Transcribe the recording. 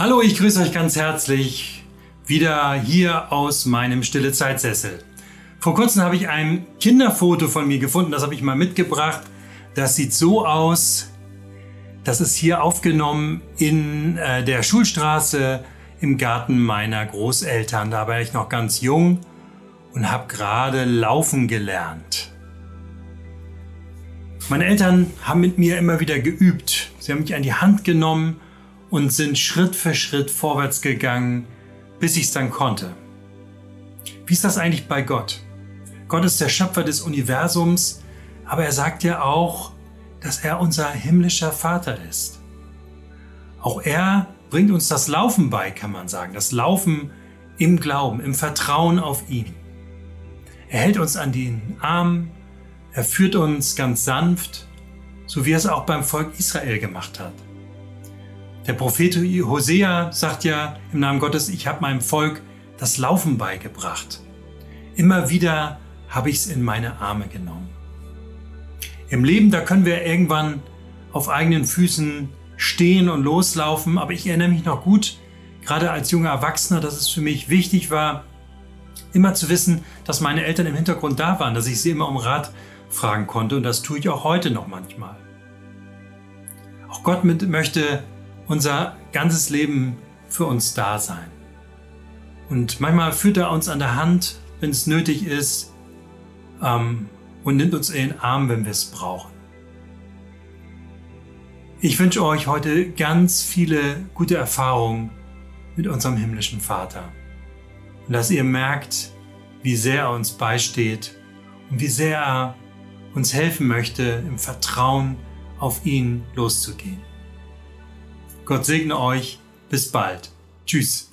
Hallo, ich grüße euch ganz herzlich wieder hier aus meinem Stille Zeitsessel. Vor kurzem habe ich ein Kinderfoto von mir gefunden, das habe ich mal mitgebracht. Das sieht so aus. Das ist hier aufgenommen in äh, der Schulstraße im Garten meiner Großeltern. Da war ich noch ganz jung und habe gerade laufen gelernt. Meine Eltern haben mit mir immer wieder geübt. Sie haben mich an die Hand genommen und sind Schritt für Schritt vorwärts gegangen, bis ich es dann konnte. Wie ist das eigentlich bei Gott? Gott ist der Schöpfer des Universums, aber er sagt ja auch, dass er unser himmlischer Vater ist. Auch er bringt uns das Laufen bei, kann man sagen, das Laufen im Glauben, im Vertrauen auf ihn. Er hält uns an den Arm, er führt uns ganz sanft, so wie er es auch beim Volk Israel gemacht hat. Der Prophet Hosea sagt ja im Namen Gottes, ich habe meinem Volk das Laufen beigebracht. Immer wieder habe ich es in meine Arme genommen. Im Leben, da können wir irgendwann auf eigenen Füßen stehen und loslaufen, aber ich erinnere mich noch gut, gerade als junger Erwachsener, dass es für mich wichtig war, immer zu wissen, dass meine Eltern im Hintergrund da waren, dass ich sie immer um Rat fragen konnte und das tue ich auch heute noch manchmal. Auch Gott möchte unser ganzes Leben für uns da sein. Und manchmal führt er uns an der Hand, wenn es nötig ist, ähm, und nimmt uns in den Arm, wenn wir es brauchen. Ich wünsche euch heute ganz viele gute Erfahrungen mit unserem himmlischen Vater. Und dass ihr merkt, wie sehr er uns beisteht und wie sehr er uns helfen möchte, im Vertrauen auf ihn loszugehen. Gott segne euch. Bis bald. Tschüss.